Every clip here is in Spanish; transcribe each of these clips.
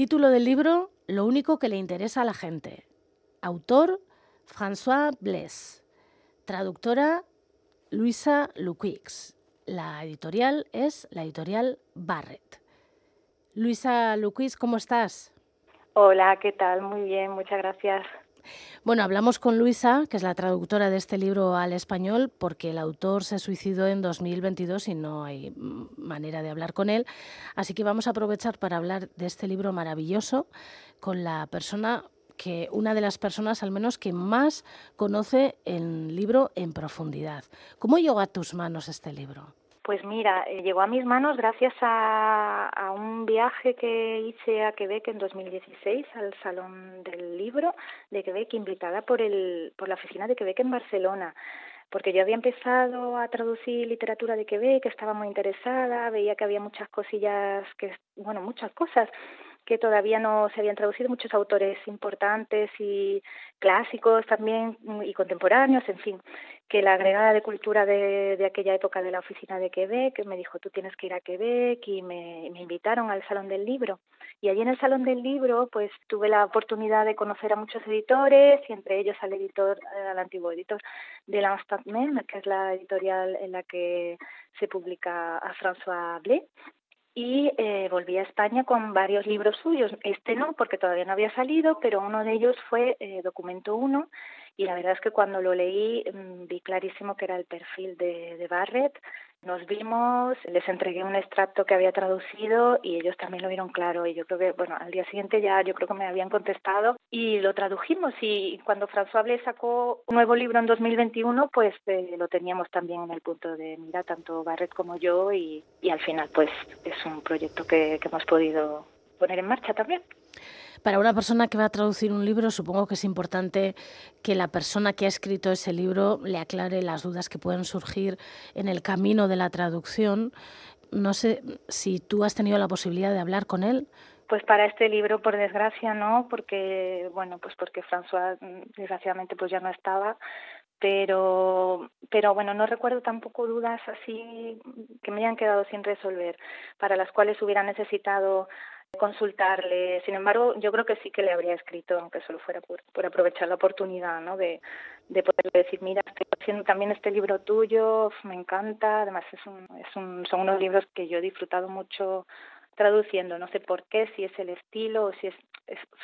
Título del libro, Lo único que le interesa a la gente. Autor, François Blaise. Traductora, Luisa Luquix. La editorial es la editorial Barrett. Luisa Luquix, ¿cómo estás? Hola, ¿qué tal? Muy bien, muchas gracias. Bueno, hablamos con Luisa, que es la traductora de este libro al español, porque el autor se suicidó en 2022 y no hay manera de hablar con él. Así que vamos a aprovechar para hablar de este libro maravilloso con la persona que, una de las personas al menos que más conoce el libro en profundidad. ¿Cómo llegó a tus manos este libro? Pues mira, eh, llegó a mis manos gracias a, un viaje que hice a Quebec en 2016 al Salón del Libro de Quebec, invitada por, el, por la oficina de Quebec en Barcelona porque yo había empezado a traducir literatura de Quebec, estaba muy interesada, veía que había muchas cosillas, que bueno, muchas cosas que todavía no se habían traducido muchos autores importantes y clásicos también y contemporáneos, en fin, que la agregada de cultura de, de aquella época de la oficina de Quebec me dijo, tú tienes que ir a Quebec y me, me invitaron al Salón del Libro. Y allí en el Salón del Libro, pues tuve la oportunidad de conocer a muchos editores y entre ellos al editor, al antiguo editor de la que es la editorial en la que se publica a François Blé y eh, volví a España con varios libros suyos. Este no, porque todavía no había salido, pero uno de ellos fue eh, Documento 1 y la verdad es que cuando lo leí mm, vi clarísimo que era el perfil de, de Barrett, nos vimos, les entregué un extracto que había traducido y ellos también lo vieron claro. Y yo creo que, bueno, al día siguiente ya yo creo que me habían contestado y lo tradujimos. Y cuando François Blé sacó un nuevo libro en 2021 pues eh, lo teníamos también en el punto de mira tanto Barrett como yo. Y, y al final pues es un proyecto que, que hemos podido poner en marcha también. Para una persona que va a traducir un libro, supongo que es importante que la persona que ha escrito ese libro le aclare las dudas que pueden surgir en el camino de la traducción. No sé si tú has tenido la posibilidad de hablar con él. Pues para este libro, por desgracia, no, porque bueno, pues porque François desgraciadamente pues ya no estaba, pero pero bueno no recuerdo tampoco dudas así que me hayan quedado sin resolver para las cuales hubiera necesitado consultarle. Sin embargo, yo creo que sí que le habría escrito, aunque solo fuera por, aprovechar la oportunidad, ¿no? De, de poderle decir, mira, estoy haciendo también este libro tuyo, me encanta. Además, es un, es un, son unos libros que yo he disfrutado mucho traduciendo. No sé por qué, si es el estilo o si es,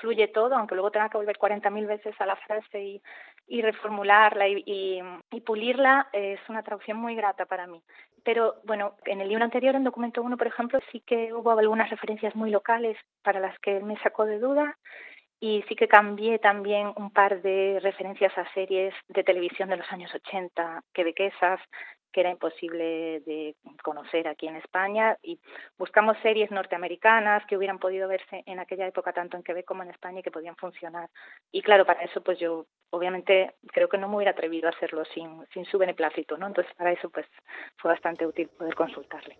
fluye todo, aunque luego tenga que volver 40.000 veces a la frase y, reformularla y, pulirla, es una traducción muy grata para mí. Pero bueno, en el libro anterior, en documento 1, por ejemplo, sí que hubo algunas referencias muy locales para las que me sacó de duda y sí que cambié también un par de referencias a series de televisión de los años 80 quebequesas que era imposible de conocer aquí en España y buscamos series norteamericanas que hubieran podido verse en aquella época tanto en Quebec como en España y que podían funcionar. Y claro, para eso pues yo obviamente creo que no me hubiera atrevido a hacerlo sin, sin su beneplácito, ¿no? Entonces para eso pues fue bastante útil poder consultarle.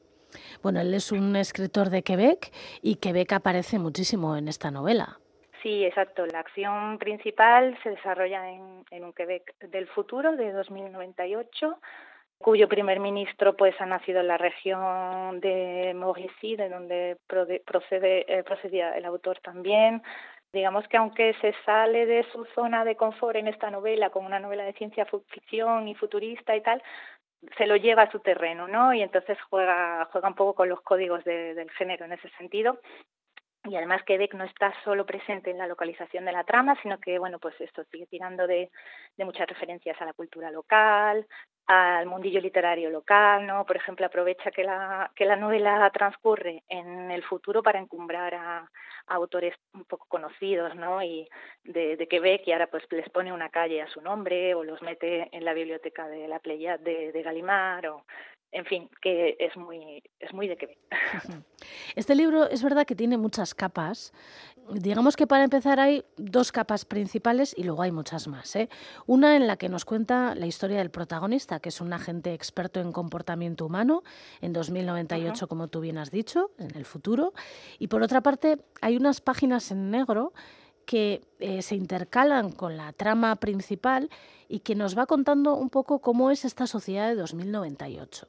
Bueno, él es un escritor de Quebec y Quebec aparece muchísimo en esta novela. Sí, exacto. La acción principal se desarrolla en, en un Quebec del futuro de 2098 cuyo primer ministro pues ha nacido en la región de Mauricie, de donde procede, eh, procedía el autor también. Digamos que aunque se sale de su zona de confort en esta novela, como una novela de ciencia ficción y futurista y tal, se lo lleva a su terreno, ¿no? Y entonces juega, juega un poco con los códigos de, del género en ese sentido y además Quebec no está solo presente en la localización de la trama, sino que bueno, pues esto sigue tirando de, muchas referencias a la cultura local, al mundillo literario local, ¿no? Por ejemplo, aprovecha que la, que la novela transcurre en el futuro para encumbrar a, autores un poco conocidos, ¿no? Y de, de, Quebec y ahora pues les pone una calle a su nombre o los mete en la biblioteca de la Pleiad de, de Galimar o en fin, que es muy, es muy de Quebec. Este libro es verdad que tiene muchas capas. Digamos que para empezar hay dos capas principales y luego hay muchas más. ¿eh? Una en la que nos cuenta la historia del protagonista, que es un agente experto en comportamiento humano en 2098, uh -huh. como tú bien has dicho, en el futuro. Y por otra parte, hay unas páginas en negro que eh, se intercalan con la trama principal y que nos va contando un poco cómo es esta sociedad de 2098.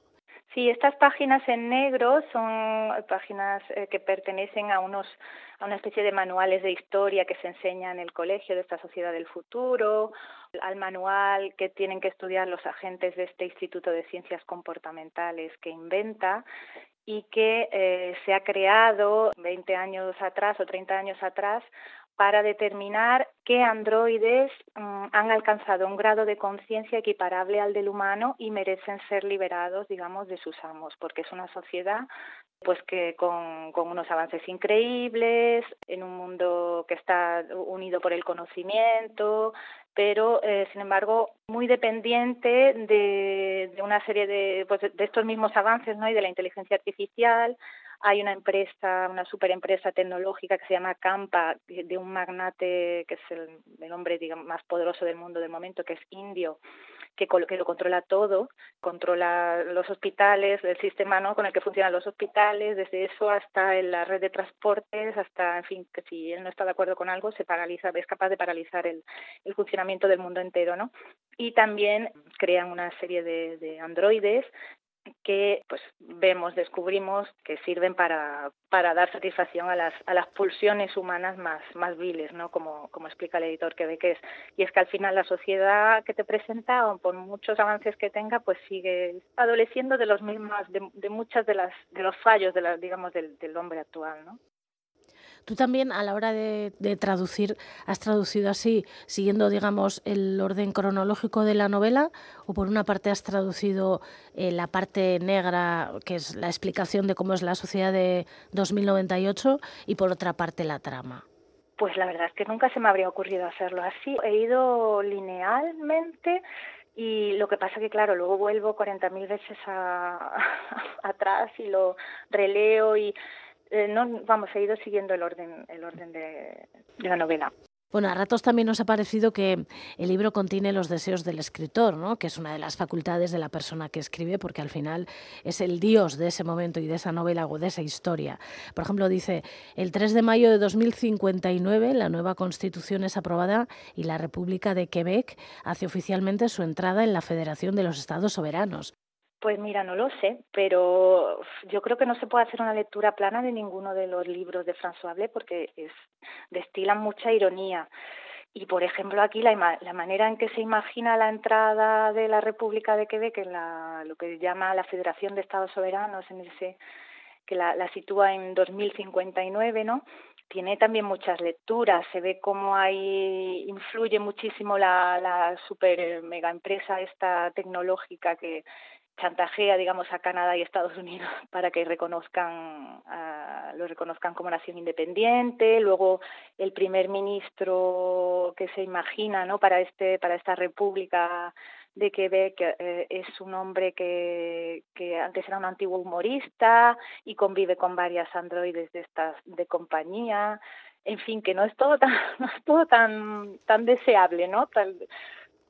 Sí, estas páginas en negro son páginas eh, que pertenecen a unos a una especie de manuales de historia que se enseña en el colegio de esta sociedad del futuro, al manual que tienen que estudiar los agentes de este Instituto de Ciencias Comportamentales que inventa y que eh, se ha creado 20 años atrás o 30 años atrás para determinar qué androides mm, han alcanzado un grado de conciencia equiparable al del humano y merecen ser liberados, digamos, de sus amos, porque es una sociedad pues que con, unos avances increíbles, en un mundo que está unido por el conocimiento, pero eh, sin embargo muy dependiente de, de una serie de, pues, de estos mismos avances ¿no? y de la inteligencia artificial, hay una empresa, una superempresa tecnológica que se llama Campa, de un magnate que es el, hombre digamos, más poderoso del mundo de momento, que es indio, que, que lo controla todo, controla los hospitales, el sistema ¿no? con el que funcionan los hospitales, desde eso hasta en la red de transportes, hasta, en fin, que si él no está de acuerdo con algo, se paraliza, es capaz de paralizar el, el funcionamiento del mundo entero, ¿no? Y también crean una serie de, de androides que pues vemos, descubrimos que sirven para, para dar satisfacción a las, a las pulsiones humanas más, más viles, ¿no? Como, como explica el editor que ve que es. Y es que al final la sociedad que te presenta, por muchos avances que tenga, pues sigue adoleciendo de los mismos, de, de muchas de las, de los fallos de la, digamos, del, del hombre actual, ¿no? Tú también a la hora de, traducir has traducido así, siguiendo, digamos, el orden cronológico de la novela, o por una parte has traducido eh, la parte negra, que es la explicación de cómo es la sociedad de 2098, y por otra parte la trama. Pues la verdad es que nunca se me habría ocurrido hacerlo así. He ido linealmente y lo que pasa que, claro, luego vuelvo 40.000 veces atrás y lo releo y eh, no, vamos, he ido siguiendo el orden, el orden de, la novela. Bueno, a ratos también nos ha parecido que el libro contiene los deseos del escritor, ¿no? que es una de las facultades de la persona que escribe, porque al final es el dios de ese momento y de esa novela o de esa historia. Por ejemplo, dice, el 3 de mayo de 2059 la nueva constitución es aprobada y la República de Quebec hace oficialmente su entrada en la Federación de los Estados Soberanos. Pues mira, no lo sé, pero yo creo que no se puede hacer una lectura plana de ninguno de los libros de François Blé porque es, destilan mucha ironía. Y, por ejemplo, aquí la, manera en que se imagina la entrada de la República de Quebec en la, lo que llama la Federación de Estados Soberanos, en ese que la, la sitúa en 2059, ¿no? tiene también muchas lecturas. Se ve cómo ahí influye muchísimo la, la super mega empresa esta tecnológica que, chantajea, digamos, a Canadá y Estados Unidos para que reconozcan, lo reconozcan como nación independiente. Luego, el primer ministro que se imagina, ¿no? Para este, para esta república de Quebec eh, es un hombre que, que antes era un antiguo humorista y convive con varias androides de estas de compañía en fin que no es todo tan no es todo tan tan deseable no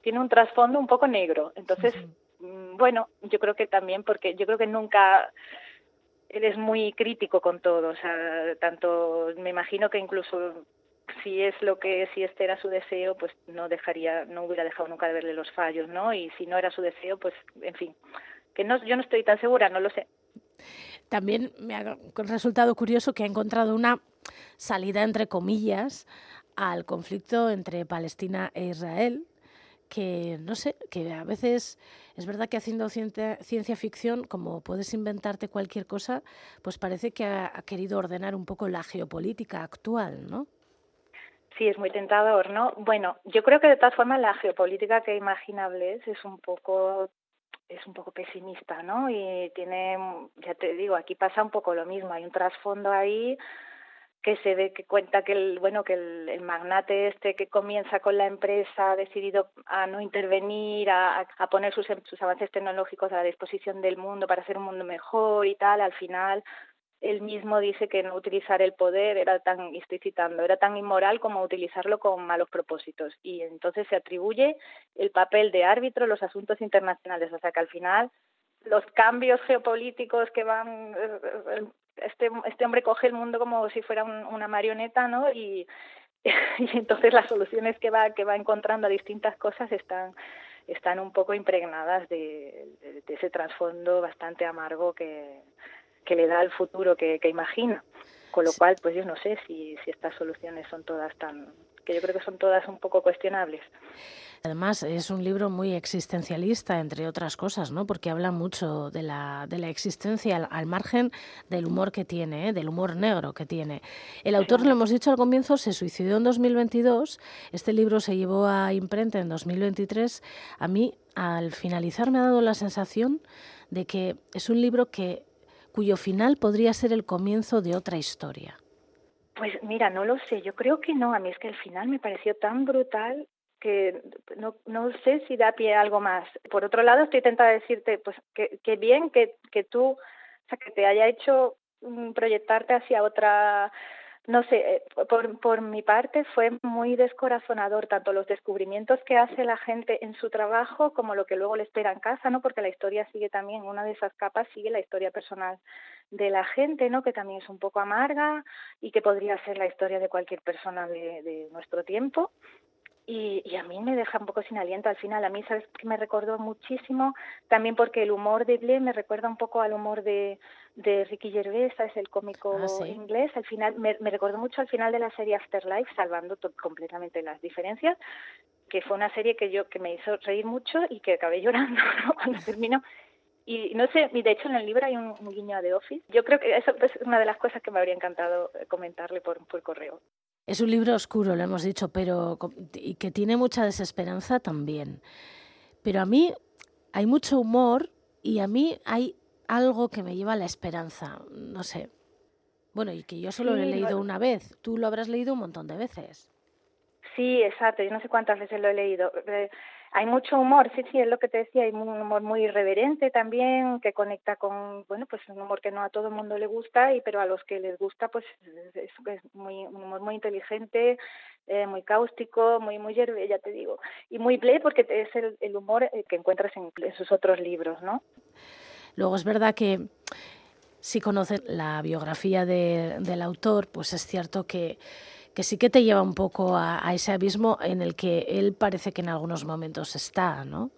tiene un trasfondo un poco negro entonces bueno, yo creo que también porque yo creo que nunca él es muy crítico con todo, o sea, tanto me imagino que incluso si es lo que si este era su deseo, pues no dejaría no hubiera dejado nunca de verle los fallos, ¿no? Y si no era su deseo, pues en fin, que no yo no estoy tan segura, no lo sé. También me ha resultado curioso que ha encontrado una salida entre comillas al conflicto entre Palestina e Israel, que no sé, que a veces es verdad que haciendo ciencia, ficción, como puedes inventarte cualquier cosa, pues parece que ha, querido ordenar un poco la geopolítica actual, ¿no? Sí, es muy tentador, ¿no? Bueno, yo creo que de todas formas la geopolítica que imaginable es un poco es un poco pesimista, ¿no? Y tiene, ya te digo, aquí pasa un poco lo mismo, hay un trasfondo ahí que se ve que cuenta que el bueno que el, magnate este que comienza con la empresa ha decidido a no intervenir a, poner sus, sus avances tecnológicos a la disposición del mundo para hacer un mundo mejor y tal al final él mismo dice que no utilizar el poder era tan, estoy citando, era tan inmoral como utilizarlo con malos propósitos. Y entonces se atribuye el papel de árbitro en los asuntos internacionales. O sea que al final los cambios geopolíticos que van eh, este, este hombre coge el mundo como si fuera una marioneta, ¿no? Y, y entonces las soluciones que va, que va encontrando a distintas cosas están, están un poco impregnadas de, de, ese trasfondo bastante amargo que, que le da el futuro que, que imagina Con lo cual, pues yo no sé si, si estas soluciones son todas tan, que yo creo que son todas un poco cuestionables. Además, es un libro muy existencialista, entre otras cosas, ¿no? Porque habla mucho de la, de la existencia al, margen del humor que tiene, ¿eh? del humor negro que tiene. El autor, lo hemos dicho al comienzo, se suicidó en 2022. Este libro se llevó a imprenta en 2023. A mí, al finalizar, me ha dado la sensación de que es un libro que cuyo final podría ser el comienzo de otra historia. Pues mira, no lo sé, yo creo que no, a mí es que el final me pareció tan brutal que no, no sé si da pie a algo más. Por otro lado, estoy tentada de decirte, pues que, que bien que, que tú, o sea, que te haya hecho mm, proyectarte hacia otra no sé, eh, por, por mi parte fue muy descorazonador tanto los descubrimientos que hace la gente en su trabajo como lo que luego le espera en casa, ¿no? Porque la historia sigue también, una de esas capas sigue la historia personal de la gente, ¿no? Que también es un poco amarga y que podría ser la historia de cualquier persona de, de nuestro tiempo y, y, a mí me deja un poco sin aliento al final. A mí, ¿sabes que Me recordó muchísimo, también porque el humor de Blair me recuerda un poco al humor de, de Ricky Gervais, es el cómico ah, inglés. Al final, me, me, recordó mucho al final de la serie Afterlife, salvando completamente las diferencias, que fue una serie que yo que me hizo reír mucho y que acabé llorando cuando terminó. Y no sé, de hecho en el libro hay un, un guiño a The Office. Yo creo que eso es una de las cosas que me habría encantado comentarle por, por correo. Es un libro oscuro, lo hemos dicho, pero y que tiene mucha desesperanza también. Pero a mí hay mucho humor y a mí hay algo que me lleva a la esperanza, no sé. Bueno, y que yo solo lo he leído una vez, tú lo habrás leído un montón de veces. Sí, exacto, yo no sé cuántas veces lo he leído. Hay mucho humor, sí, sí, es lo que te decía, hay un humor muy irreverente también, que conecta con, bueno, pues un humor que no a todo el mundo le gusta, y pero a los que les gusta, pues es, muy, un humor muy inteligente, eh, muy cáustico, muy, muy ya te digo, y muy play porque es el, el humor eh, que encuentras en, sus otros libros, ¿no? Luego es verdad que si conoces la biografía de, del autor, pues es cierto que que sí que te lleva un poco a, ese abismo en el que él parece que en algunos momentos está, ¿no?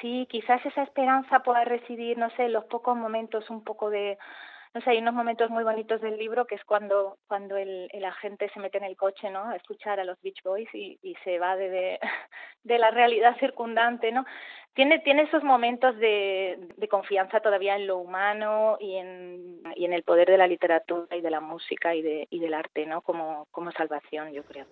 Sí, quizás esa esperanza pueda residir, no sé, en los pocos momentos un poco de, no hay unos momentos muy bonitos del libro que es cuando, cuando el, el agente se mete en el coche, ¿no? A escuchar a los Beach Boys y, y se va de, de, de la realidad circundante, ¿no? Tiene, tiene esos momentos de, de confianza todavía en lo humano y en, y en el poder de la literatura y de la música y, de, y del arte, ¿no? Como, como salvación, yo creo.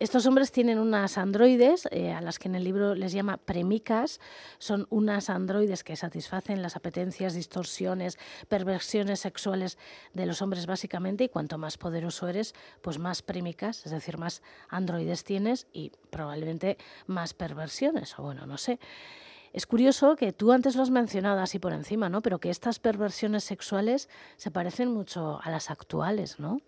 Estos hombres tienen unas androides, eh, a las que en el libro les llama premicas. Son unas androides que satisfacen las apetencias, distorsiones, perversiones sexuales de los hombres básicamente. Y cuanto más poderoso eres, pues más premicas, es decir, más androides tienes y probablemente más perversiones, o bueno, no sé. Es curioso que tú antes lo has mencionado así por encima, ¿no? Pero que estas perversiones sexuales se parecen mucho a las actuales, ¿no?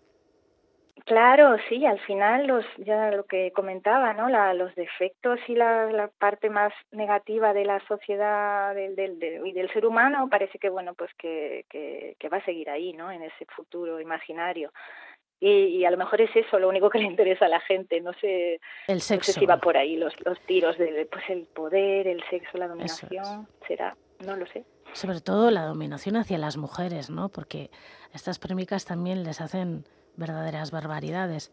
Claro, sí, al final los ya lo que comentaba, ¿no? La, los defectos y la, la parte más negativa de la sociedad del, del, del, y del ser humano parece que bueno, pues que, que, que va a seguir ahí, ¿no? En ese futuro imaginario. Y, y, a lo mejor es eso lo único que le interesa a la gente no sé el sexo. no sé si va por ahí los los tiros de pues el poder el sexo la dominación es. será no lo sé sobre todo la dominación hacia las mujeres no porque estas prémicas también les hacen verdaderas barbaridades.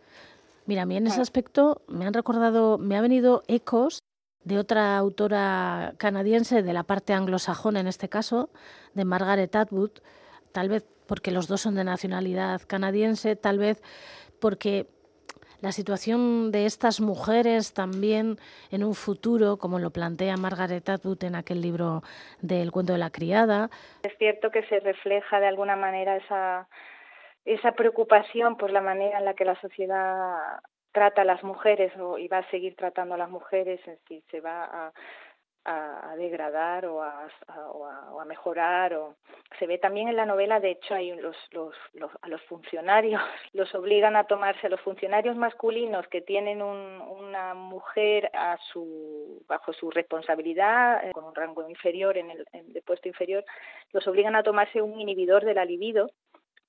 Mira, a mí en ese aspecto me han recordado, me ha venido ecos de otra autora canadiense de la parte anglosajona en este caso, de Margaret Atwood, tal vez porque los dos son de nacionalidad canadiense, tal vez porque la situación de estas mujeres también en un futuro, como lo plantea Margaret Atwood en aquel libro del cuento de la criada. Es cierto que se refleja de alguna manera esa esa preocupación por la manera en la que la sociedad trata a las mujeres o, y va a seguir tratando a las mujeres, si se va a, a, degradar o a, o, a, mejorar. O... Se ve también en la novela, de hecho, hay los, los, los, a los funcionarios, los obligan a tomarse, a los funcionarios masculinos que tienen un, una mujer a su, bajo su responsabilidad, eh, con un rango inferior, en el, en puesto inferior, los obligan a tomarse un inhibidor de la libido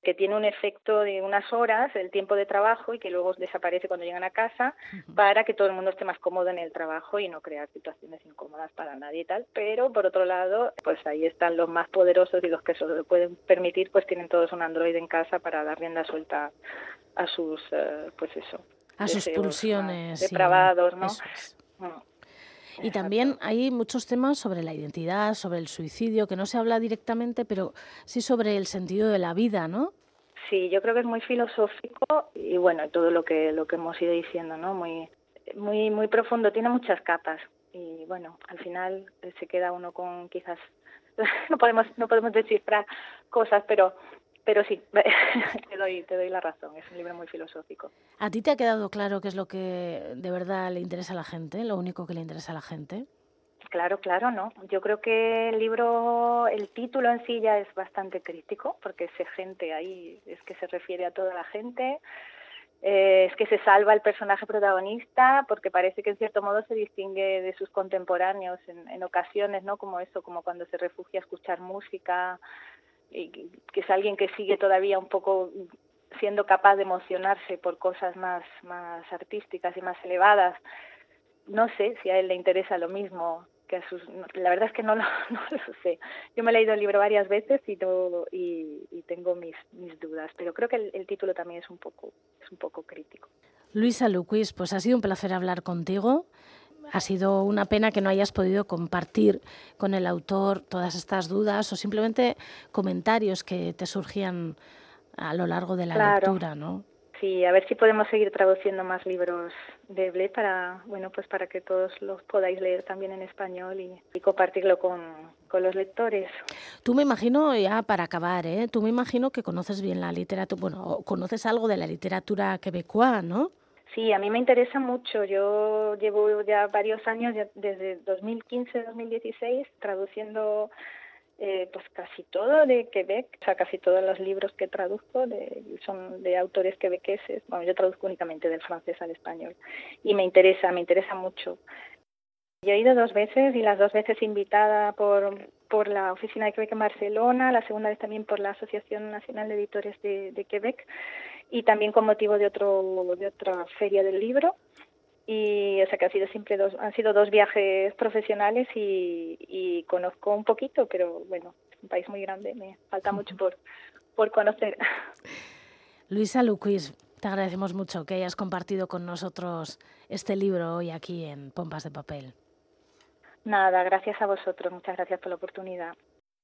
que tiene un efecto de unas horas, el tiempo de trabajo, y que luego desaparece cuando llegan a casa, para que todo el mundo esté más cómodo en el trabajo y no crear situaciones incómodas para nadie y tal. Pero, por otro lado, pues ahí están los más poderosos y los que se lo pueden permitir, pues tienen todos un Android en casa para dar rienda suelta a sus, eh, pues eso. A sus pulsiones. Depravados, ¿no? Mm. Y también hay muchos temas sobre la identidad, sobre el suicidio, que no se habla directamente, pero sí sobre el sentido de la vida, ¿no? Sí, yo creo que es muy filosófico y bueno, todo lo que lo que hemos ido diciendo, ¿no? Muy muy muy profundo, tiene muchas capas y bueno, al final se queda uno con quizás no podemos no podemos descifrar cosas, pero pero sí, te doy, te doy la razón, es un libro muy filosófico. ¿A ti te ha quedado claro qué es lo que de verdad le interesa a la gente, lo único que le interesa a la gente? Claro, claro, no. Yo creo que el libro, el título en sí ya es bastante crítico, porque ese gente ahí es que se refiere a toda la gente. Eh, es que se salva el personaje protagonista porque parece que en cierto modo se distingue de sus contemporáneos en, en ocasiones, ¿no? Como eso, como cuando se refugia a escuchar música, y que es alguien que sigue todavía un poco siendo capaz de emocionarse por cosas más, más artísticas y más elevadas. No sé si a él le interesa lo mismo que a sus... La verdad es que no lo, no lo sé. Yo me he leído el libro varias veces y, todo, y, tengo mis, mis dudas, pero creo que el, el, título también es un poco, es un poco crítico. Luisa Luquis, pues ha sido un placer hablar contigo. Ha sido una pena que no hayas podido compartir con el autor todas estas dudas o simplemente comentarios que te surgían a lo largo de la lectura, ¿no? Sí, a ver si podemos seguir traduciendo más libros de Ble para, bueno, pues para que todos los podáis leer también en español y, compartirlo con, con, los lectores. Tú me imagino, ya para acabar, ¿eh? Tú me imagino que conoces bien la literatura, bueno, conoces algo de la literatura quebecoa, ¿no? Sí, a mí me interesa mucho. Yo llevo ya varios años, desde 2015-2016, traduciendo eh, pues casi todo de Quebec, o sea, casi todos los libros que traduzco de, son de autores quebequeses. Bueno, yo traduzco únicamente del francés al español y me interesa, me interesa mucho. Yo he ido dos veces y las dos veces invitada por, por la Oficina de Quebec en Barcelona, la segunda vez también por la Asociación Nacional de Editores de, de Quebec y también con motivo de otro de otra feria del libro y o sea que ha sido siempre dos han sido dos viajes profesionales y, y conozco un poquito pero bueno es un país muy grande me falta mucho por por conocer Luisa Luquis te agradecemos mucho que hayas compartido con nosotros este libro hoy aquí en Pompas de Papel. Nada, gracias a vosotros, muchas gracias por la oportunidad.